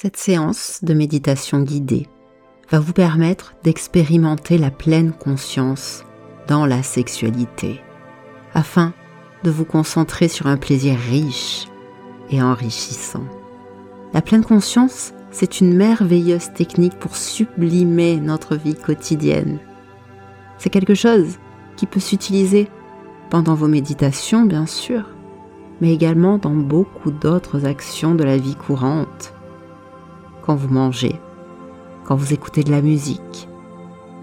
Cette séance de méditation guidée va vous permettre d'expérimenter la pleine conscience dans la sexualité, afin de vous concentrer sur un plaisir riche et enrichissant. La pleine conscience, c'est une merveilleuse technique pour sublimer notre vie quotidienne. C'est quelque chose qui peut s'utiliser pendant vos méditations, bien sûr, mais également dans beaucoup d'autres actions de la vie courante quand vous mangez, quand vous écoutez de la musique,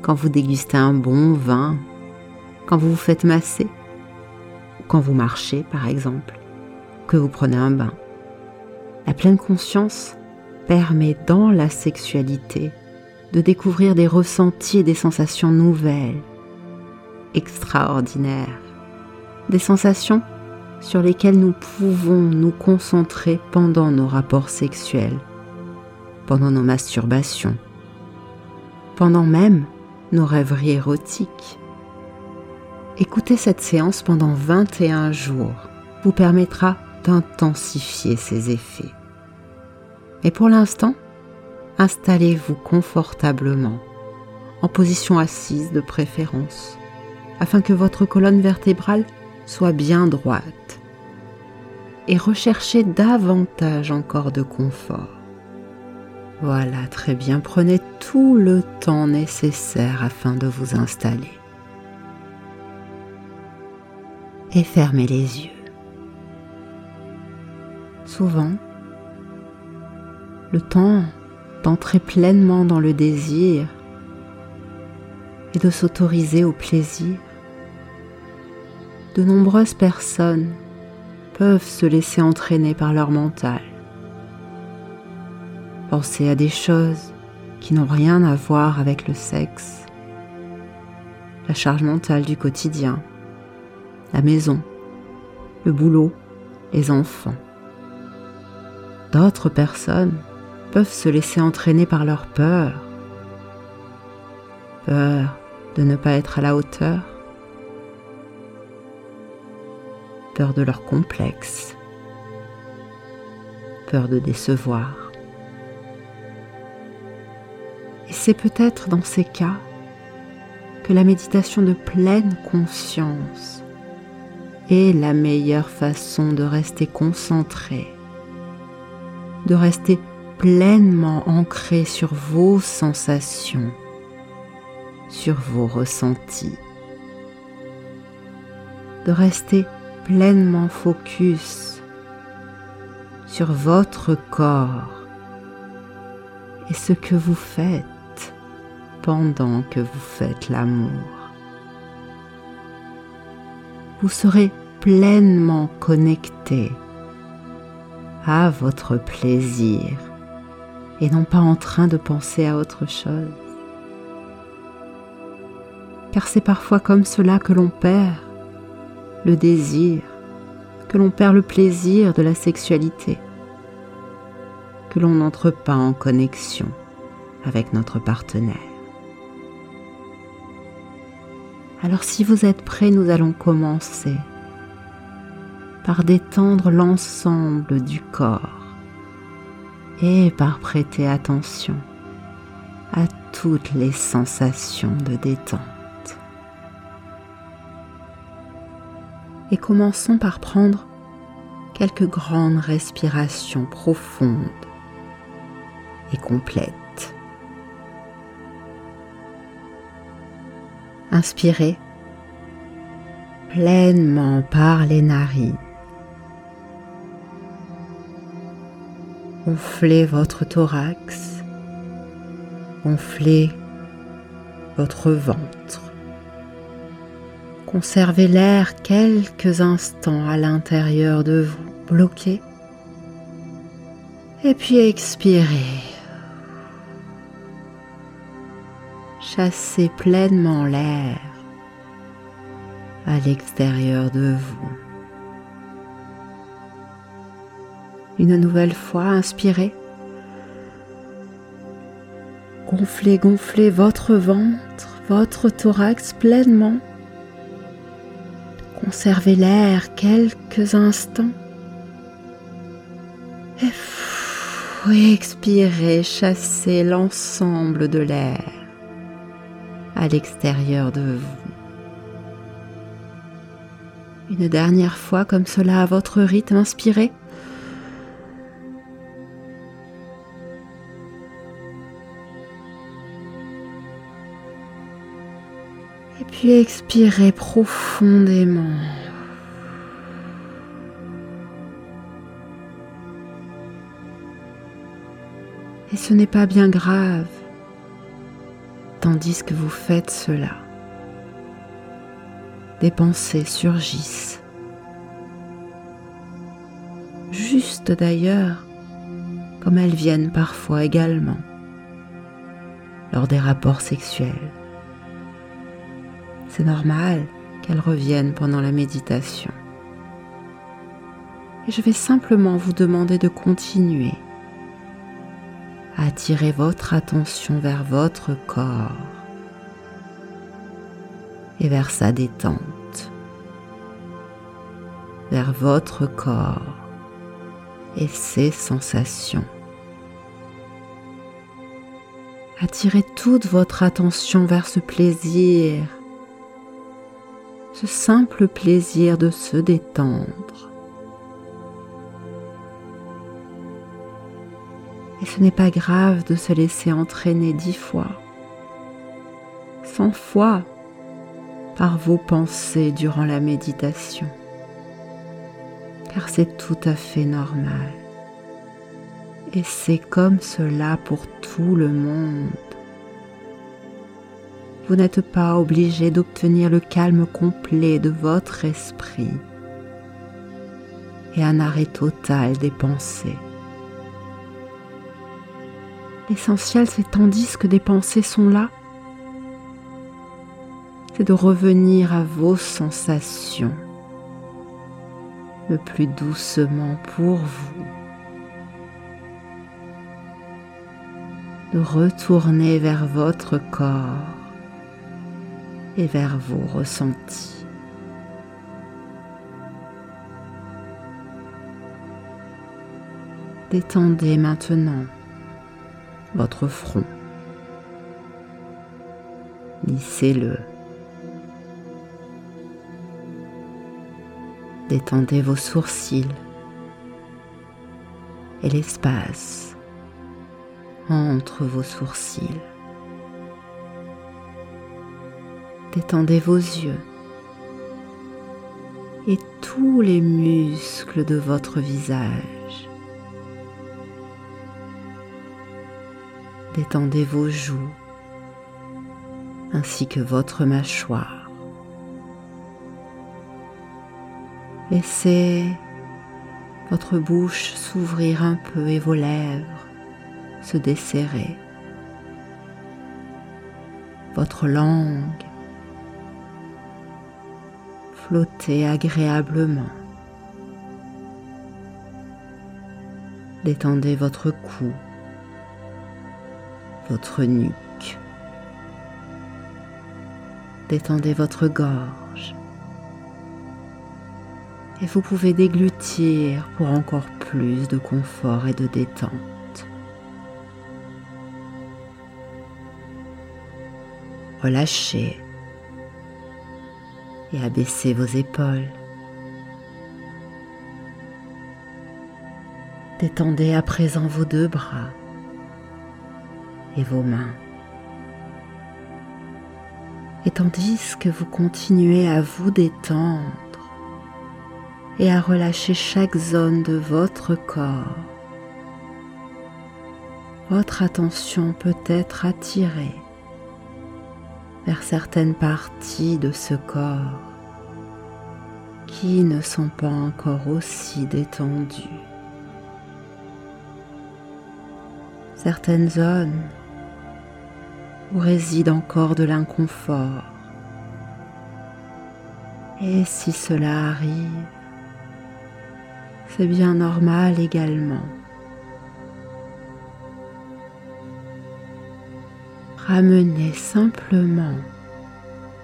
quand vous dégustez un bon vin, quand vous vous faites masser, quand vous marchez par exemple, que vous prenez un bain. La pleine conscience permet dans la sexualité de découvrir des ressentis et des sensations nouvelles, extraordinaires, des sensations sur lesquelles nous pouvons nous concentrer pendant nos rapports sexuels pendant nos masturbations, pendant même nos rêveries érotiques. Écouter cette séance pendant 21 jours vous permettra d'intensifier ces effets. Et pour l'instant, installez-vous confortablement, en position assise de préférence, afin que votre colonne vertébrale soit bien droite. Et recherchez davantage encore de confort. Voilà, très bien. Prenez tout le temps nécessaire afin de vous installer. Et fermez les yeux. Souvent, le temps d'entrer pleinement dans le désir et de s'autoriser au plaisir. De nombreuses personnes peuvent se laisser entraîner par leur mental penser à des choses qui n'ont rien à voir avec le sexe, la charge mentale du quotidien, la maison, le boulot, les enfants. D'autres personnes peuvent se laisser entraîner par leur peur, peur de ne pas être à la hauteur, peur de leur complexe, peur de décevoir. C'est peut-être dans ces cas que la méditation de pleine conscience est la meilleure façon de rester concentré, de rester pleinement ancré sur vos sensations, sur vos ressentis, de rester pleinement focus sur votre corps et ce que vous faites pendant que vous faites l'amour. Vous serez pleinement connecté à votre plaisir et non pas en train de penser à autre chose. Car c'est parfois comme cela que l'on perd le désir, que l'on perd le plaisir de la sexualité, que l'on n'entre pas en connexion avec notre partenaire. Alors si vous êtes prêts, nous allons commencer par détendre l'ensemble du corps et par prêter attention à toutes les sensations de détente. Et commençons par prendre quelques grandes respirations profondes et complètes. Inspirez pleinement par les narines. Gonflez votre thorax, gonflez votre ventre. Conservez l'air quelques instants à l'intérieur de vous, bloqué. Et puis expirez. Chassez pleinement l'air à l'extérieur de vous. Une nouvelle fois, inspirez. Gonflez, gonflez votre ventre, votre thorax pleinement. Conservez l'air quelques instants. Et pouvez expirer, chasser l'ensemble de l'air à l'extérieur de vous. Une dernière fois comme cela à votre rythme, inspirez. Et puis expirez profondément. Et ce n'est pas bien grave, tandis que vous faites cela. Des pensées surgissent. Juste d'ailleurs, comme elles viennent parfois également, lors des rapports sexuels. C'est normal qu'elles reviennent pendant la méditation. Et je vais simplement vous demander de continuer attirez votre attention vers votre corps et vers sa détente, vers votre corps et ses sensations. Attirez toute votre attention vers ce plaisir, ce simple plaisir de se détendre. Et ce n'est pas grave de se laisser entraîner dix fois, cent fois par vos pensées durant la méditation, car c'est tout à fait normal. Et c'est comme cela pour tout le monde. Vous n'êtes pas obligé d'obtenir le calme complet de votre esprit et un arrêt total des pensées. L'essentiel, c'est tandis que des pensées sont là, c'est de revenir à vos sensations le plus doucement pour vous. De retourner vers votre corps et vers vos ressentis. Détendez maintenant votre front. Lissez-le. Détendez vos sourcils et l'espace entre vos sourcils. Détendez vos yeux et tous les muscles de votre visage. Détendez vos joues ainsi que votre mâchoire. Laissez votre bouche s'ouvrir un peu et vos lèvres se desserrer. Votre langue flotter agréablement. Détendez votre cou votre nuque. Détendez votre gorge. Et vous pouvez déglutir pour encore plus de confort et de détente. Relâchez et abaissez vos épaules. Détendez à présent vos deux bras et vos mains. Et tandis que vous continuez à vous détendre et à relâcher chaque zone de votre corps, votre attention peut être attirée vers certaines parties de ce corps qui ne sont pas encore aussi détendues. Certaines zones réside encore de l'inconfort. Et si cela arrive, c'est bien normal également. Ramenez simplement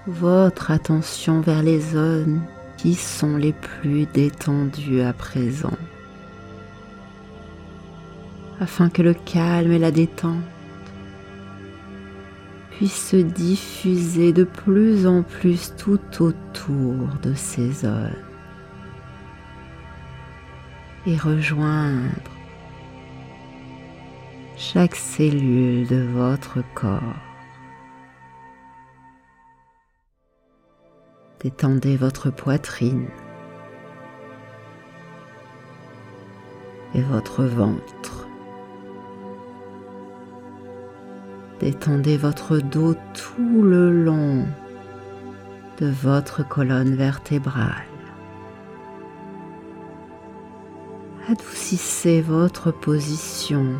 votre attention vers les zones qui sont les plus détendues à présent. afin que le calme et la détente puissent se diffuser de plus en plus tout autour de ces zones et rejoindre chaque cellule de votre corps. Détendez votre poitrine et votre ventre. Détendez votre dos tout le long de votre colonne vertébrale. Adoucissez votre position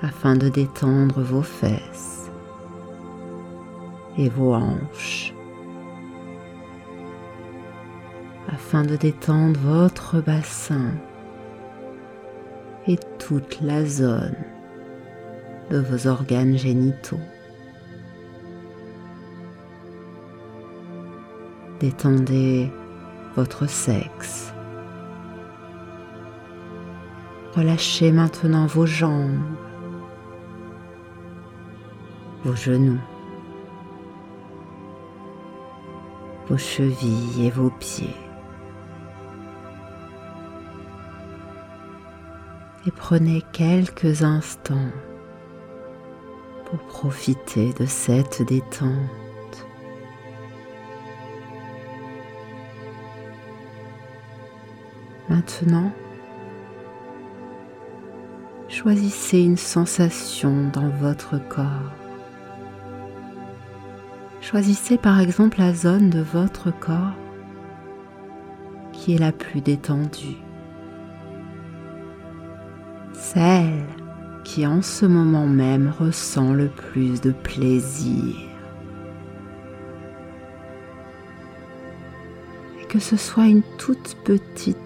afin de détendre vos fesses et vos hanches, afin de détendre votre bassin et toute la zone de vos organes génitaux. Détendez votre sexe. Relâchez maintenant vos jambes vos genoux, vos chevilles et vos pieds. Et prenez quelques instants pour profiter de cette détente. Maintenant, choisissez une sensation dans votre corps. Choisissez par exemple la zone de votre corps qui est la plus détendue. Celle en ce moment même ressent le plus de plaisir. Et que ce soit une toute petite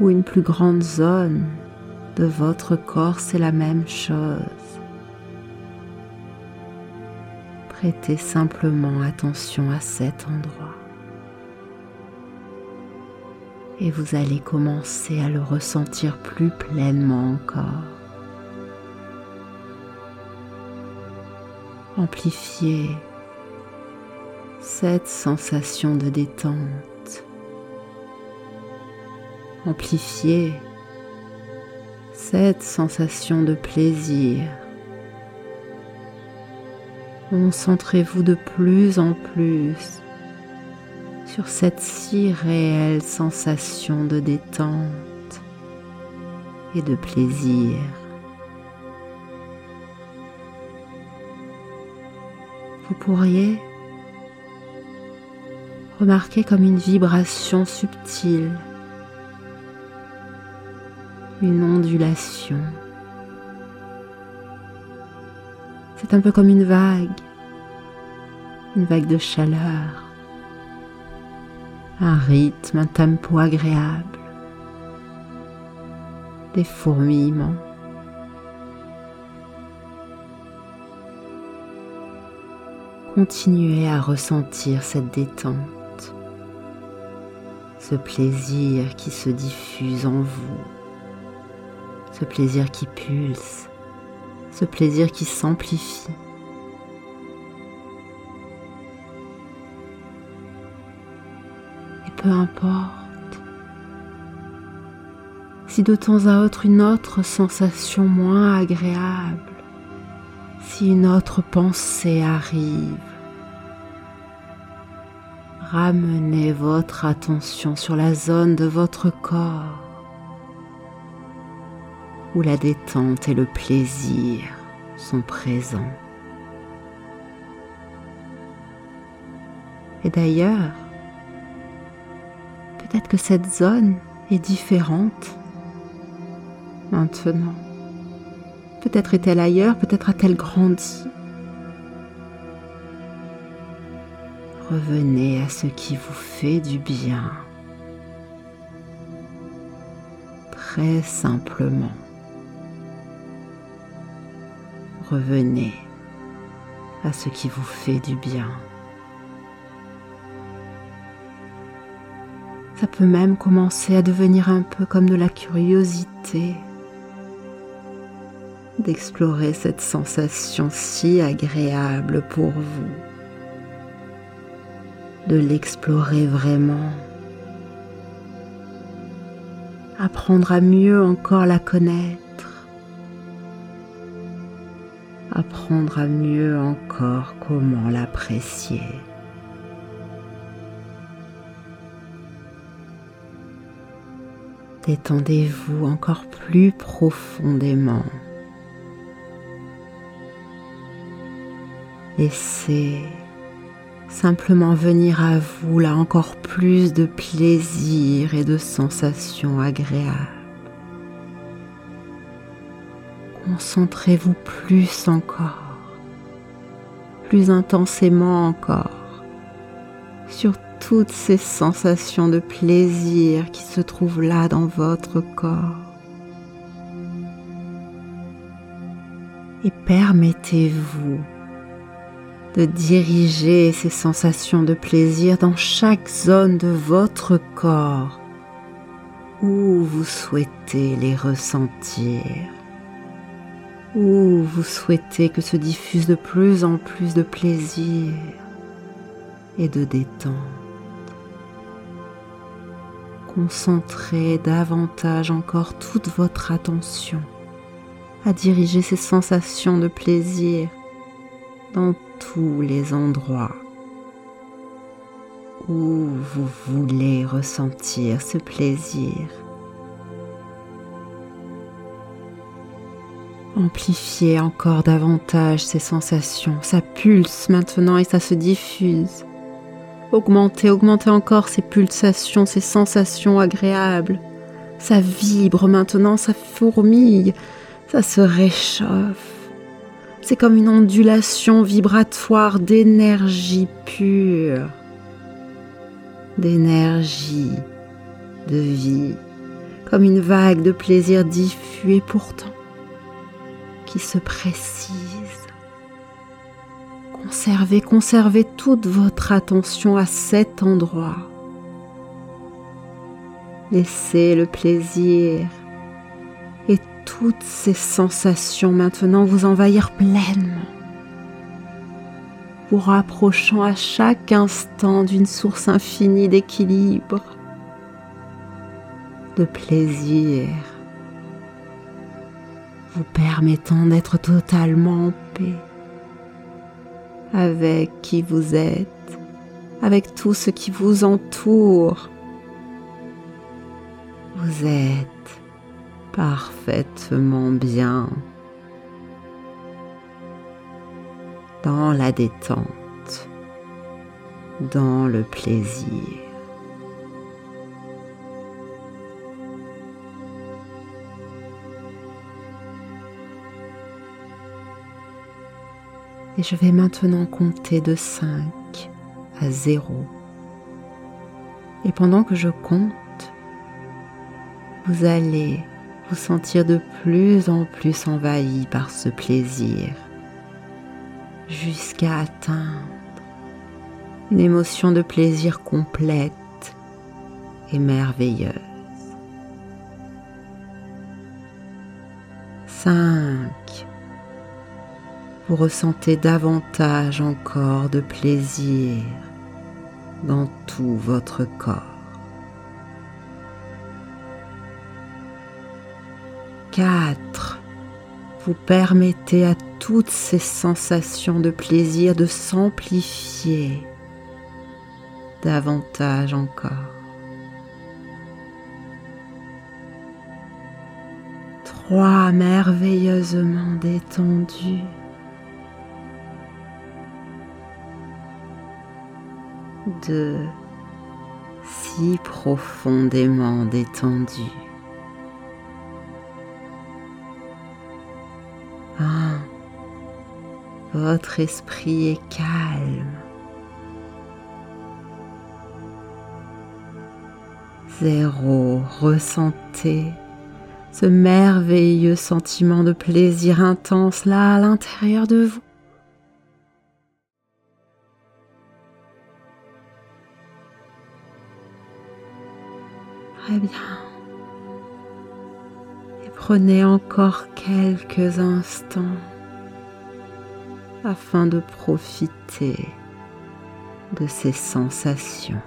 ou une plus grande zone de votre corps, c'est la même chose. Prêtez simplement attention à cet endroit. Et vous allez commencer à le ressentir plus pleinement encore. Amplifiez cette sensation de détente. Amplifiez cette sensation de plaisir. Concentrez-vous de plus en plus sur cette si réelle sensation de détente et de plaisir. Vous pourriez remarquer comme une vibration subtile, une ondulation. C'est un peu comme une vague, une vague de chaleur, un rythme, un tempo agréable, des fourmillements. Continuez à ressentir cette détente, ce plaisir qui se diffuse en vous, ce plaisir qui pulse ce plaisir qui s'amplifie. Et peu importe si de temps à autre une autre sensation moins agréable, si une autre pensée arrive, ramenez votre attention sur la zone de votre corps où la détente et le plaisir sont présents. Et d'ailleurs, peut-être que cette zone est différente maintenant. Peut-être est-elle ailleurs, peut-être a-t-elle grandi. Revenez à ce qui vous fait du bien. Très simplement. revenez à ce qui vous fait du bien. Ça peut même commencer à devenir un peu comme de la curiosité d'explorer cette sensation si agréable pour vous, de l'explorer vraiment, apprendre à mieux encore la connaître, apprendre à mieux encore comment l'apprécier. Détendez-vous encore plus profondément. Laissez simplement venir à vous là encore plus de plaisir et de sensations agréables. Concentrez-vous plus encore, plus intensément encore sur toutes ces sensations de plaisir qui se trouvent là dans votre corps. Et permettez-vous de diriger ces sensations de plaisir dans chaque zone de votre corps où vous souhaitez les ressentir, où vous souhaitez que se diffuse de plus en plus de plaisir et de détente. Concentrez davantage encore toute votre attention à diriger ces sensations de plaisir dans tous les endroits où vous voulez ressentir ce plaisir. Amplifiez encore davantage ces sensations. Ça pulse maintenant et ça se diffuse. Augmentez, augmentez encore ces pulsations, ces sensations agréables. Ça vibre maintenant, ça fourmille, ça se réchauffe. C'est comme une ondulation vibratoire d'énergie pure, d'énergie, de vie, comme une vague de plaisir diffus et pourtant qui se précise. Conservez, conservez toute votre attention à cet endroit. Laissez le plaisir toutes ces sensations maintenant vous envahir pleinement, vous rapprochant à chaque instant d'une source infinie d'équilibre, de plaisir, vous permettant d'être totalement en paix avec qui vous êtes, avec tout ce qui vous entoure. Vous êtes parfaitement bien dans la détente, dans le plaisir. Et je vais maintenant compter de 5 à 0. Et pendant que je compte, vous allez vous sentir de plus en plus envahi par ce plaisir jusqu'à atteindre une émotion de plaisir complète et merveilleuse. 5. Vous ressentez davantage encore de plaisir dans tout votre corps. 4. Vous permettez à toutes ces sensations de plaisir de s'amplifier davantage encore. 3. Merveilleusement détendu. 2. Si profondément détendu. Votre esprit est calme. Zéro, ressentez ce merveilleux sentiment de plaisir intense là à l'intérieur de vous. Très bien. Prenez encore quelques instants afin de profiter de ces sensations.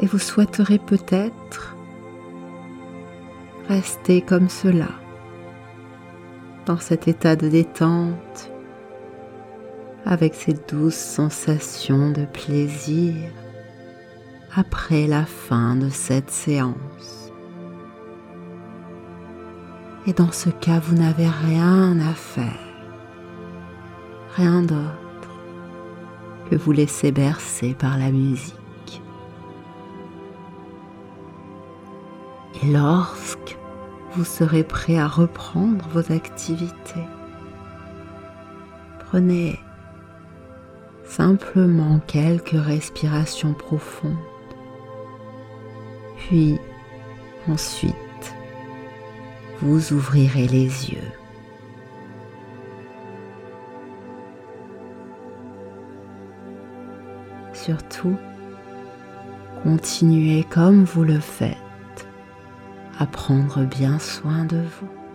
Et vous souhaiterez peut-être rester comme cela, dans cet état de détente, avec ces douces sensations de plaisir après la fin de cette séance. Et dans ce cas, vous n'avez rien à faire, rien d'autre que vous laisser bercer par la musique. Et lorsque vous serez prêt à reprendre vos activités, prenez simplement quelques respirations profondes puis ensuite, vous ouvrirez les yeux. Surtout, continuez comme vous le faites à prendre bien soin de vous.